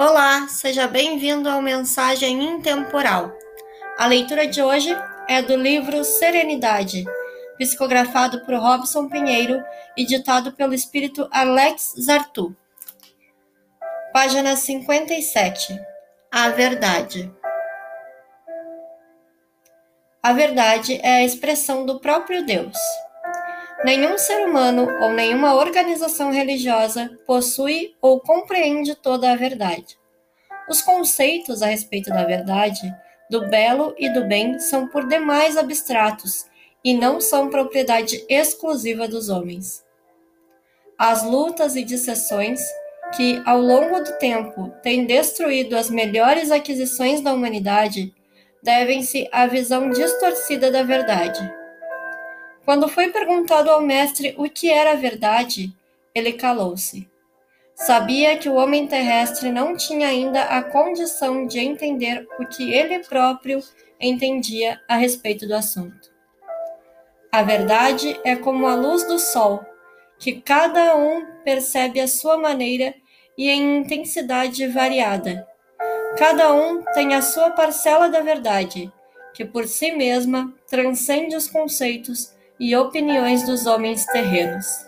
Olá, seja bem-vindo ao Mensagem Intemporal. A leitura de hoje é do livro Serenidade, psicografado por Robson Pinheiro e ditado pelo espírito Alex Zartu. Página 57. A verdade. A verdade é a expressão do próprio Deus. Nenhum ser humano ou nenhuma organização religiosa possui ou compreende toda a verdade. Os conceitos a respeito da verdade, do belo e do bem são por demais abstratos e não são propriedade exclusiva dos homens. As lutas e dissessões que, ao longo do tempo, têm destruído as melhores aquisições da humanidade devem-se à visão distorcida da verdade. Quando foi perguntado ao mestre o que era a verdade, ele calou-se. Sabia que o homem terrestre não tinha ainda a condição de entender o que ele próprio entendia a respeito do assunto. A verdade é como a luz do sol, que cada um percebe à sua maneira e em intensidade variada. Cada um tem a sua parcela da verdade, que por si mesma transcende os conceitos e opiniões dos homens terrenos.